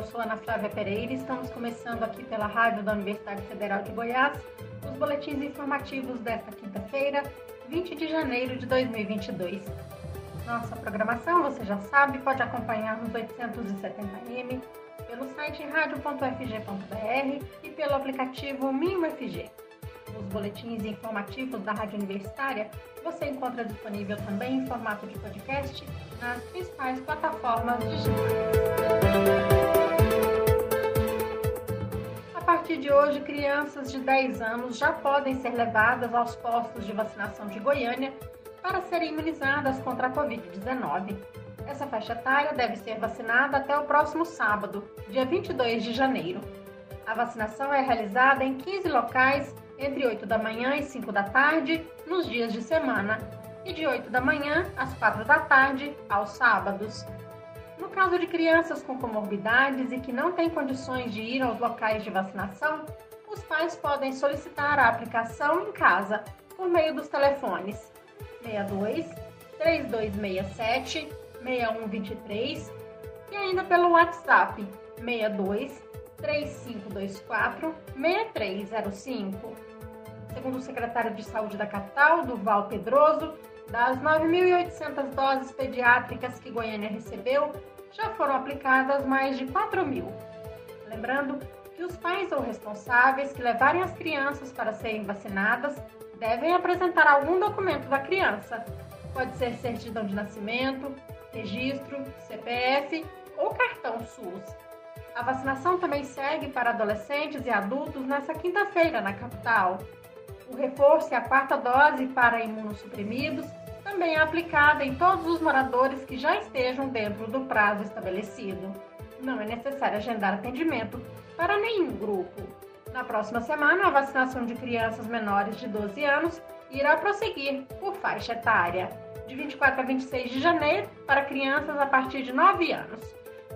eu sou Ana Flávia Pereira e estamos começando aqui pela Rádio da Universidade Federal de Goiás os boletins informativos desta quinta-feira, 20 de janeiro de 2022. Nossa programação, você já sabe, pode acompanhar nos 870m, pelo site radio.fg.br e pelo aplicativo MinUFG. Os boletins informativos da Rádio Universitária você encontra disponível também em formato de podcast nas principais plataformas digitais. Partir de hoje, crianças de 10 anos já podem ser levadas aos postos de vacinação de Goiânia para serem imunizadas contra a Covid-19. Essa faixa etária deve ser vacinada até o próximo sábado, dia 22 de janeiro. A vacinação é realizada em 15 locais entre 8 da manhã e 5 da tarde nos dias de semana e de 8 da manhã às 4 da tarde aos sábados. Caso de crianças com comorbidades e que não têm condições de ir aos locais de vacinação, os pais podem solicitar a aplicação em casa por meio dos telefones 62 3267 6123 e ainda pelo WhatsApp 62 3524 6305 segundo o secretário de Saúde da capital, Duval Pedroso, das 9.800 doses pediátricas que Goiânia recebeu, já foram aplicadas mais de 4 mil. Lembrando que os pais ou responsáveis que levarem as crianças para serem vacinadas devem apresentar algum documento da criança. Pode ser certidão de nascimento, registro, CPF ou cartão SUS. A vacinação também segue para adolescentes e adultos nesta quinta-feira na capital. O reforço e a quarta dose para imunossuprimidos também é aplicada em todos os moradores que já estejam dentro do prazo estabelecido. Não é necessário agendar atendimento para nenhum grupo. Na próxima semana, a vacinação de crianças menores de 12 anos irá prosseguir por faixa etária, de 24 a 26 de janeiro para crianças a partir de 9 anos,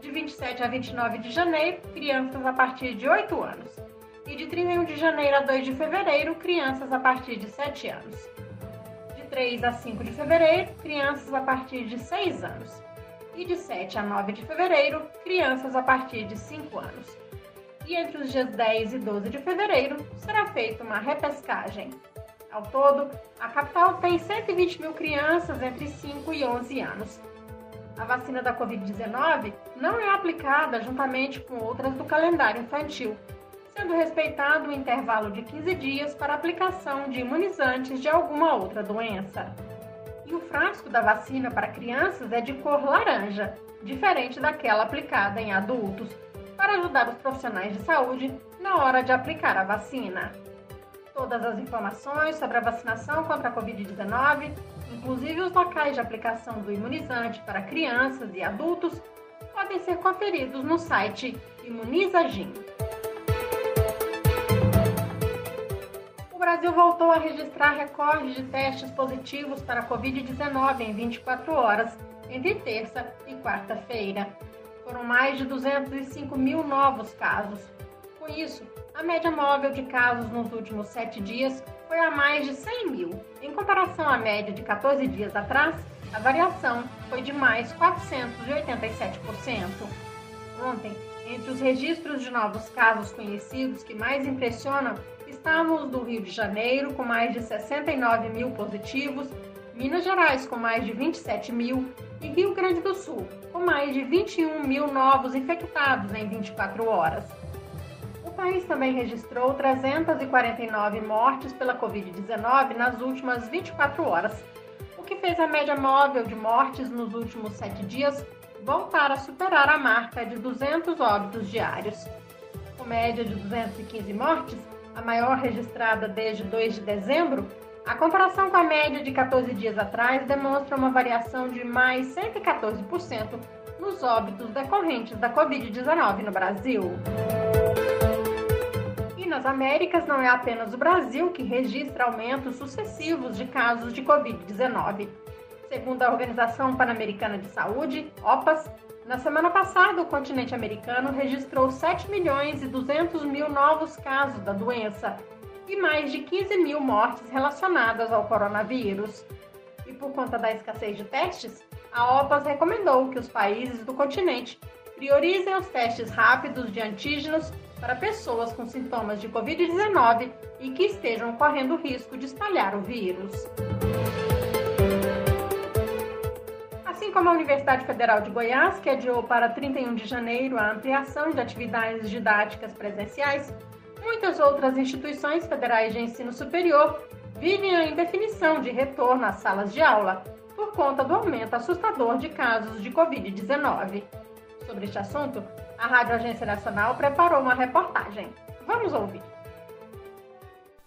de 27 a 29 de janeiro, crianças a partir de 8 anos e de 31 de janeiro a 2 de fevereiro, crianças a partir de 7 anos. De 3 a 5 de fevereiro, crianças a partir de 6 anos. E de 7 a 9 de fevereiro, crianças a partir de 5 anos. E entre os dias 10 e 12 de fevereiro, será feita uma repescagem. Ao todo, a capital tem 120 mil crianças entre 5 e 11 anos. A vacina da Covid-19 não é aplicada juntamente com outras do calendário infantil, sendo respeitado o intervalo de 15 dias para aplicação de imunizantes de alguma outra doença. E o frasco da vacina para crianças é de cor laranja, diferente daquela aplicada em adultos, para ajudar os profissionais de saúde na hora de aplicar a vacina. Todas as informações sobre a vacinação contra a Covid-19, inclusive os locais de aplicação do imunizante para crianças e adultos, podem ser conferidos no site Imunizagin. Brasil voltou a registrar recordes de testes positivos para a Covid-19 em 24 horas, entre terça e quarta-feira. Foram mais de 205 mil novos casos. Com isso, a média móvel de casos nos últimos sete dias foi a mais de 100 mil. Em comparação à média de 14 dias atrás, a variação foi de mais 487%. Ontem, entre os registros de novos casos conhecidos que mais impressionam Estamos do Rio de Janeiro, com mais de 69 mil positivos, Minas Gerais, com mais de 27 mil, e Rio Grande do Sul, com mais de 21 mil novos infectados em 24 horas. O país também registrou 349 mortes pela Covid-19 nas últimas 24 horas, o que fez a média móvel de mortes nos últimos sete dias voltar a superar a marca de 200 óbitos diários. Com média de 215 mortes, a maior registrada desde 2 de dezembro, a comparação com a média de 14 dias atrás demonstra uma variação de mais 114% nos óbitos decorrentes da Covid-19 no Brasil. E nas Américas, não é apenas o Brasil que registra aumentos sucessivos de casos de Covid-19. Segundo a Organização Pan-Americana de Saúde, OPAS, na semana passada, o continente americano registrou 7 milhões e 200 mil novos casos da doença e mais de 15 mil mortes relacionadas ao coronavírus. E por conta da escassez de testes, a OPAS recomendou que os países do continente priorizem os testes rápidos de antígenos para pessoas com sintomas de Covid-19 e que estejam correndo risco de espalhar o vírus. Assim como a Universidade Federal de Goiás, que adiou para 31 de janeiro a ampliação de atividades didáticas presenciais, muitas outras instituições federais de ensino superior vivem a indefinição de retorno às salas de aula por conta do aumento assustador de casos de Covid-19. Sobre este assunto, a Rádio Agência Nacional preparou uma reportagem. Vamos ouvir.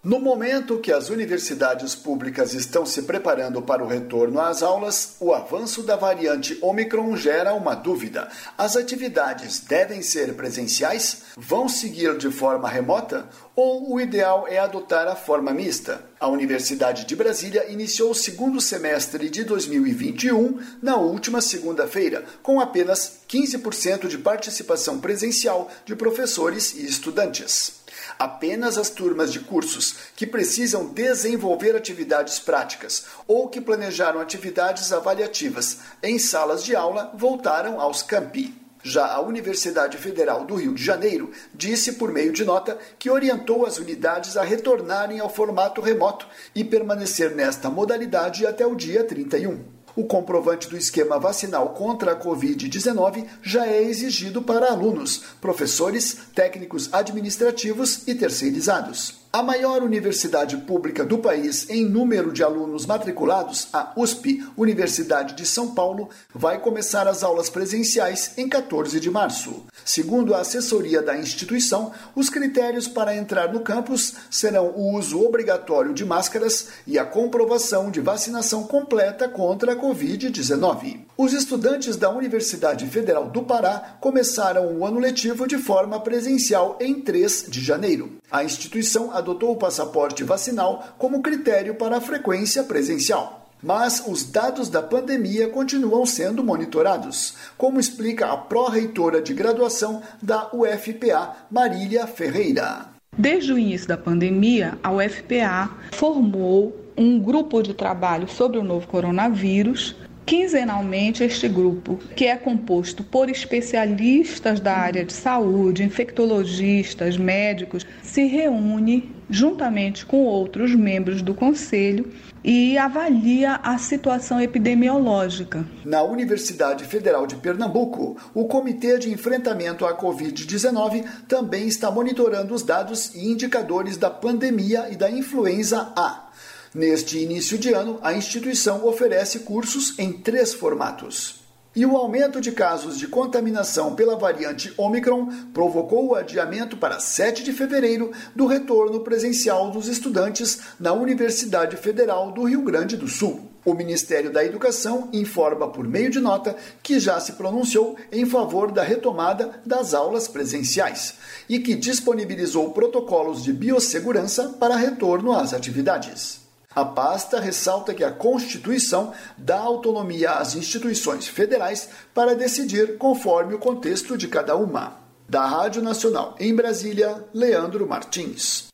No momento que as universidades públicas estão se preparando para o retorno às aulas, o avanço da variante Omicron gera uma dúvida. As atividades devem ser presenciais? Vão seguir de forma remota? Ou o ideal é adotar a forma mista? A Universidade de Brasília iniciou o segundo semestre de 2021 na última segunda-feira, com apenas 15% de participação presencial de professores e estudantes. Apenas as turmas de cursos que precisam desenvolver atividades práticas ou que planejaram atividades avaliativas em salas de aula voltaram aos campi. Já a Universidade Federal do Rio de Janeiro disse por meio de nota que orientou as unidades a retornarem ao formato remoto e permanecer nesta modalidade até o dia 31. O comprovante do esquema vacinal contra a Covid-19 já é exigido para alunos, professores, técnicos administrativos e terceirizados. A maior universidade pública do país em número de alunos matriculados, a USP, Universidade de São Paulo, vai começar as aulas presenciais em 14 de março. Segundo a assessoria da instituição, os critérios para entrar no campus serão o uso obrigatório de máscaras e a comprovação de vacinação completa contra a Covid-19. Os estudantes da Universidade Federal do Pará começaram o ano letivo de forma presencial em 3 de janeiro. A instituição adotou o passaporte vacinal como critério para a frequência presencial. Mas os dados da pandemia continuam sendo monitorados, como explica a pró-reitora de graduação da UFPA, Marília Ferreira. Desde o início da pandemia, a UFPA formou um grupo de trabalho sobre o novo coronavírus Quinzenalmente, este grupo, que é composto por especialistas da área de saúde, infectologistas, médicos, se reúne juntamente com outros membros do conselho e avalia a situação epidemiológica. Na Universidade Federal de Pernambuco, o Comitê de Enfrentamento à Covid-19 também está monitorando os dados e indicadores da pandemia e da influenza A. Neste início de ano, a instituição oferece cursos em três formatos. E o aumento de casos de contaminação pela variante Omicron provocou o adiamento para 7 de fevereiro do retorno presencial dos estudantes na Universidade Federal do Rio Grande do Sul. O Ministério da Educação informa por meio de nota que já se pronunciou em favor da retomada das aulas presenciais e que disponibilizou protocolos de biossegurança para retorno às atividades. A pasta ressalta que a Constituição dá autonomia às instituições federais para decidir conforme o contexto de cada uma. Da Rádio Nacional em Brasília, Leandro Martins.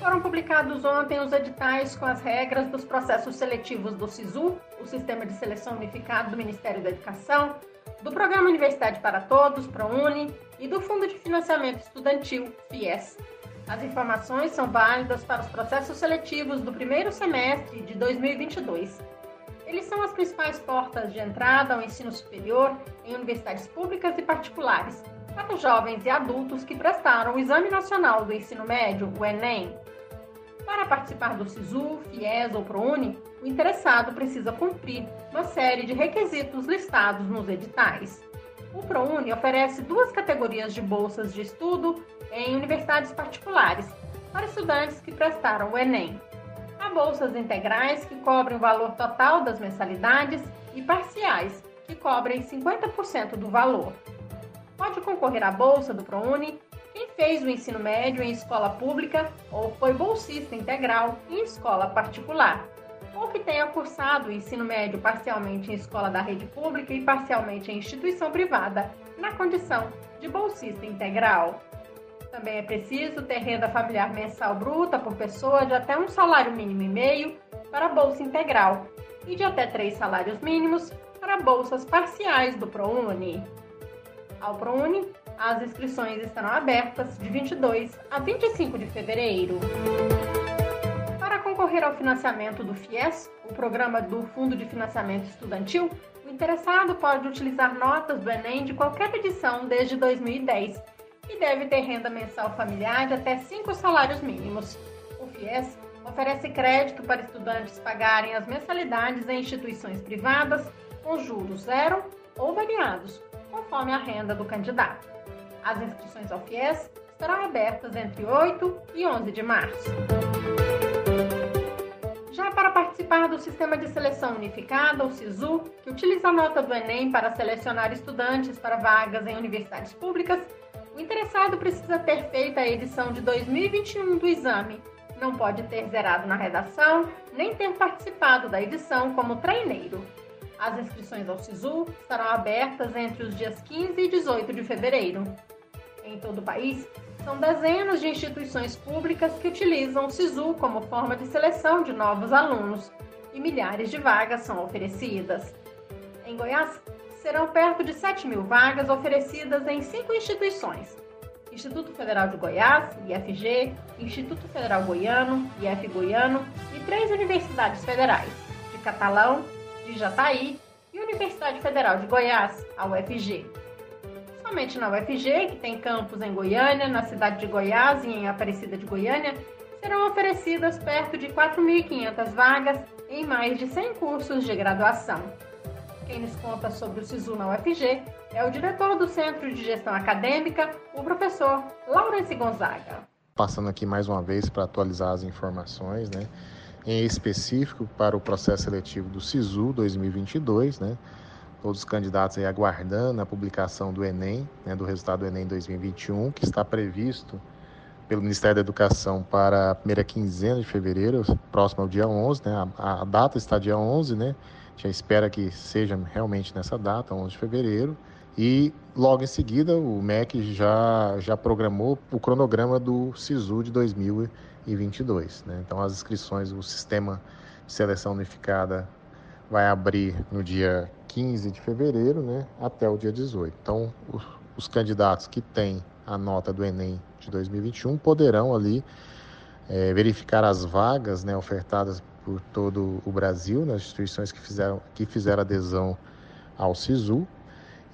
Foram publicados ontem os editais com as regras dos processos seletivos do SISU, o Sistema de Seleção Unificado do Ministério da Educação, do Programa Universidade para Todos, ProUni, e do Fundo de Financiamento Estudantil, FIES. As informações são válidas para os processos seletivos do primeiro semestre de 2022. Eles são as principais portas de entrada ao ensino superior em universidades públicas e particulares, para jovens e adultos que prestaram o Exame Nacional do Ensino Médio, o Enem. Para participar do SISU, FIES ou ProUni, o interessado precisa cumprir uma série de requisitos listados nos editais. O ProUni oferece duas categorias de bolsas de estudo em universidades particulares para estudantes que prestaram o Enem. Há bolsas integrais que cobrem o valor total das mensalidades e parciais que cobrem 50% do valor. Pode concorrer à bolsa do ProUni quem fez o ensino médio em escola pública ou foi bolsista integral em escola particular, ou que tenha cursado o ensino médio parcialmente em escola da rede pública e parcialmente em instituição privada, na condição de bolsista integral. Também é preciso ter renda familiar mensal bruta por pessoa de até um salário mínimo e meio para bolsa integral e de até três salários mínimos para bolsas parciais do ProUni. Ao ProUni, as inscrições estarão abertas de 22 a 25 de fevereiro. Para concorrer ao financiamento do FIES, o programa do Fundo de Financiamento Estudantil, o interessado pode utilizar notas do Enem de qualquer edição desde 2010 e deve ter renda mensal familiar de até 5 salários mínimos. O FIES oferece crédito para estudantes pagarem as mensalidades em instituições privadas com juros zero ou variados, conforme a renda do candidato. As inscrições ao FIES estarão abertas entre 8 e 11 de março. Para participar do Sistema de Seleção Unificada, o SISU, que utiliza a nota do Enem para selecionar estudantes para vagas em universidades públicas, o interessado precisa ter feito a edição de 2021 do exame, não pode ter zerado na redação, nem ter participado da edição como treineiro. As inscrições ao SISU estarão abertas entre os dias 15 e 18 de fevereiro. Em todo o país, são dezenas de instituições públicas que utilizam o SISU como forma de seleção de novos alunos e milhares de vagas são oferecidas. Em Goiás, serão perto de 7 mil vagas oferecidas em cinco instituições: Instituto Federal de Goiás, IFG, Instituto Federal Goiano, IF Goiano e três universidades federais, de Catalão, de Jataí e Universidade Federal de Goiás, a UFG. Somente na UFG, que tem campus em Goiânia, na cidade de Goiás e em Aparecida de Goiânia, serão oferecidas perto de 4.500 vagas em mais de 100 cursos de graduação. Quem nos conta sobre o SISU na UFG é o diretor do Centro de Gestão Acadêmica, o professor Laurence Gonzaga. Passando aqui mais uma vez para atualizar as informações, né? em específico para o processo seletivo do SISU 2022, né? Todos os candidatos aí aguardando a publicação do Enem, né, do resultado do Enem 2021, que está previsto pelo Ministério da Educação para a primeira quinzena de fevereiro, próximo ao dia 11, né, a, a data está dia 11, né, a gente espera que seja realmente nessa data, 11 de fevereiro, e logo em seguida o MEC já, já programou o cronograma do SISU de 2022. Né? Então as inscrições, o sistema de seleção unificada vai abrir no dia 15 de fevereiro né, até o dia 18. Então, os, os candidatos que têm a nota do Enem de 2021 poderão ali é, verificar as vagas né, ofertadas por todo o Brasil, nas instituições que fizeram, que fizeram adesão ao SISU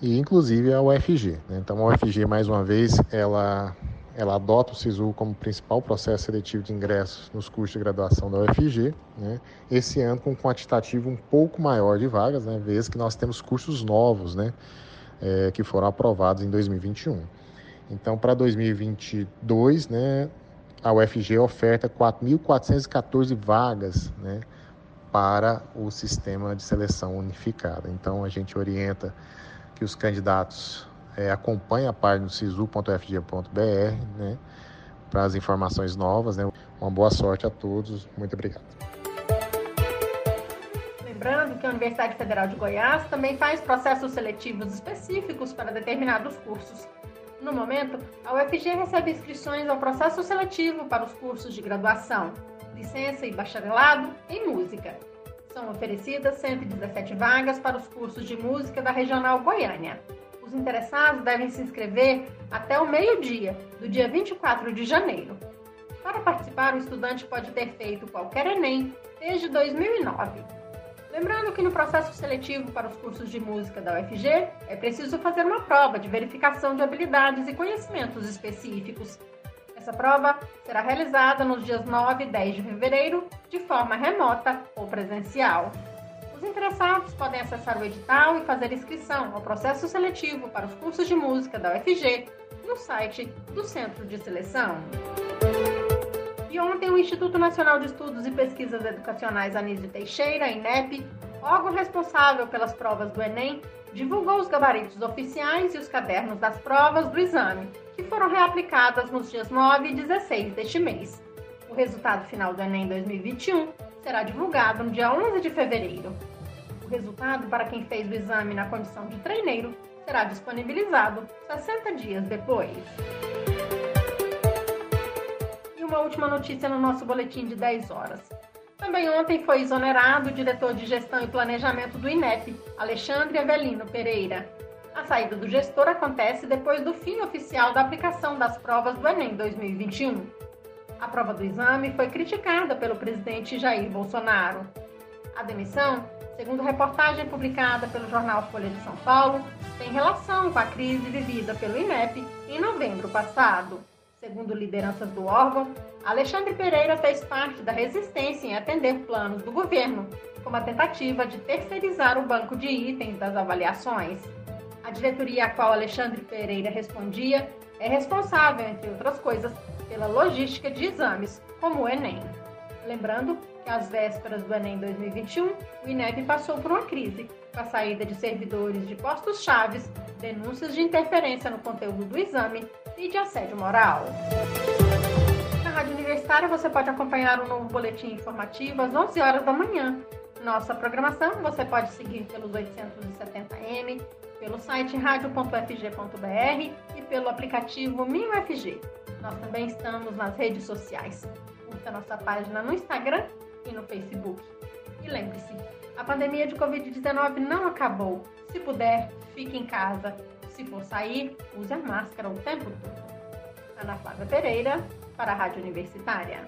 e inclusive a UFG. Né? Então, a UFG, mais uma vez, ela ela adota o SISU como principal processo seletivo de ingressos nos cursos de graduação da UFG, né? esse ano com um quantitativo um pouco maior de vagas, né? vez que nós temos cursos novos né? É, que foram aprovados em 2021. Então, para 2022, né, a UFG oferta 4.414 vagas né, para o sistema de seleção unificada. Então, a gente orienta que os candidatos é, acompanhe a página do sisu.fg.br, né, para as informações novas. Né. Uma boa sorte a todos. Muito obrigado. Lembrando que a Universidade Federal de Goiás também faz processos seletivos específicos para determinados cursos. No momento, a UFG recebe inscrições ao processo seletivo para os cursos de graduação, licença e bacharelado em música. São oferecidas 117 vagas para os cursos de música da Regional Goiânia. Os interessados devem se inscrever até o meio-dia, do dia 24 de janeiro. Para participar, o estudante pode ter feito qualquer Enem desde 2009. Lembrando que no processo seletivo para os cursos de música da UFG é preciso fazer uma prova de verificação de habilidades e conhecimentos específicos. Essa prova será realizada nos dias 9 e 10 de fevereiro, de forma remota ou presencial. Os interessados podem acessar o edital e fazer inscrição ao processo seletivo para os cursos de música da UFG no site do Centro de Seleção. E ontem, o Instituto Nacional de Estudos e Pesquisas Educacionais Anísio Teixeira, INEP, órgão responsável pelas provas do Enem, divulgou os gabaritos oficiais e os cadernos das provas do exame, que foram reaplicadas nos dias 9 e 16 deste mês. O resultado final do Enem 2021 será divulgado no dia 11 de fevereiro. O resultado para quem fez o exame na condição de treineiro será disponibilizado 60 dias depois. E uma última notícia no nosso boletim de 10 horas. Também ontem foi exonerado o diretor de Gestão e Planejamento do INEP, Alexandre Avelino Pereira. A saída do gestor acontece depois do fim oficial da aplicação das provas do Enem 2021. A prova do exame foi criticada pelo presidente Jair Bolsonaro. A demissão, segundo reportagem publicada pelo jornal Folha de São Paulo, tem relação com a crise vivida pelo INEP em novembro passado. Segundo lideranças do órgão, Alexandre Pereira fez parte da resistência em atender planos do governo, como a tentativa de terceirizar o banco de itens das avaliações. A diretoria a qual Alexandre Pereira respondia é responsável, entre outras coisas, pela logística de exames, como o Enem. Lembrando que às vésperas do Enem 2021, o INEP passou por uma crise, com a saída de servidores de postos chaves, denúncias de interferência no conteúdo do exame e de assédio moral. Na Rádio Universitária você pode acompanhar um novo boletim informativo às 11 horas da manhã. Nossa programação você pode seguir pelos 870m, pelo site radio.fg.br e pelo aplicativo MinUFG. Nós também estamos nas redes sociais. Curta nossa página no Instagram e no Facebook. E lembre-se, a pandemia de Covid-19 não acabou. Se puder, fique em casa. Se for sair, use a máscara o tempo todo. Ana Flávia Pereira, para a Rádio Universitária.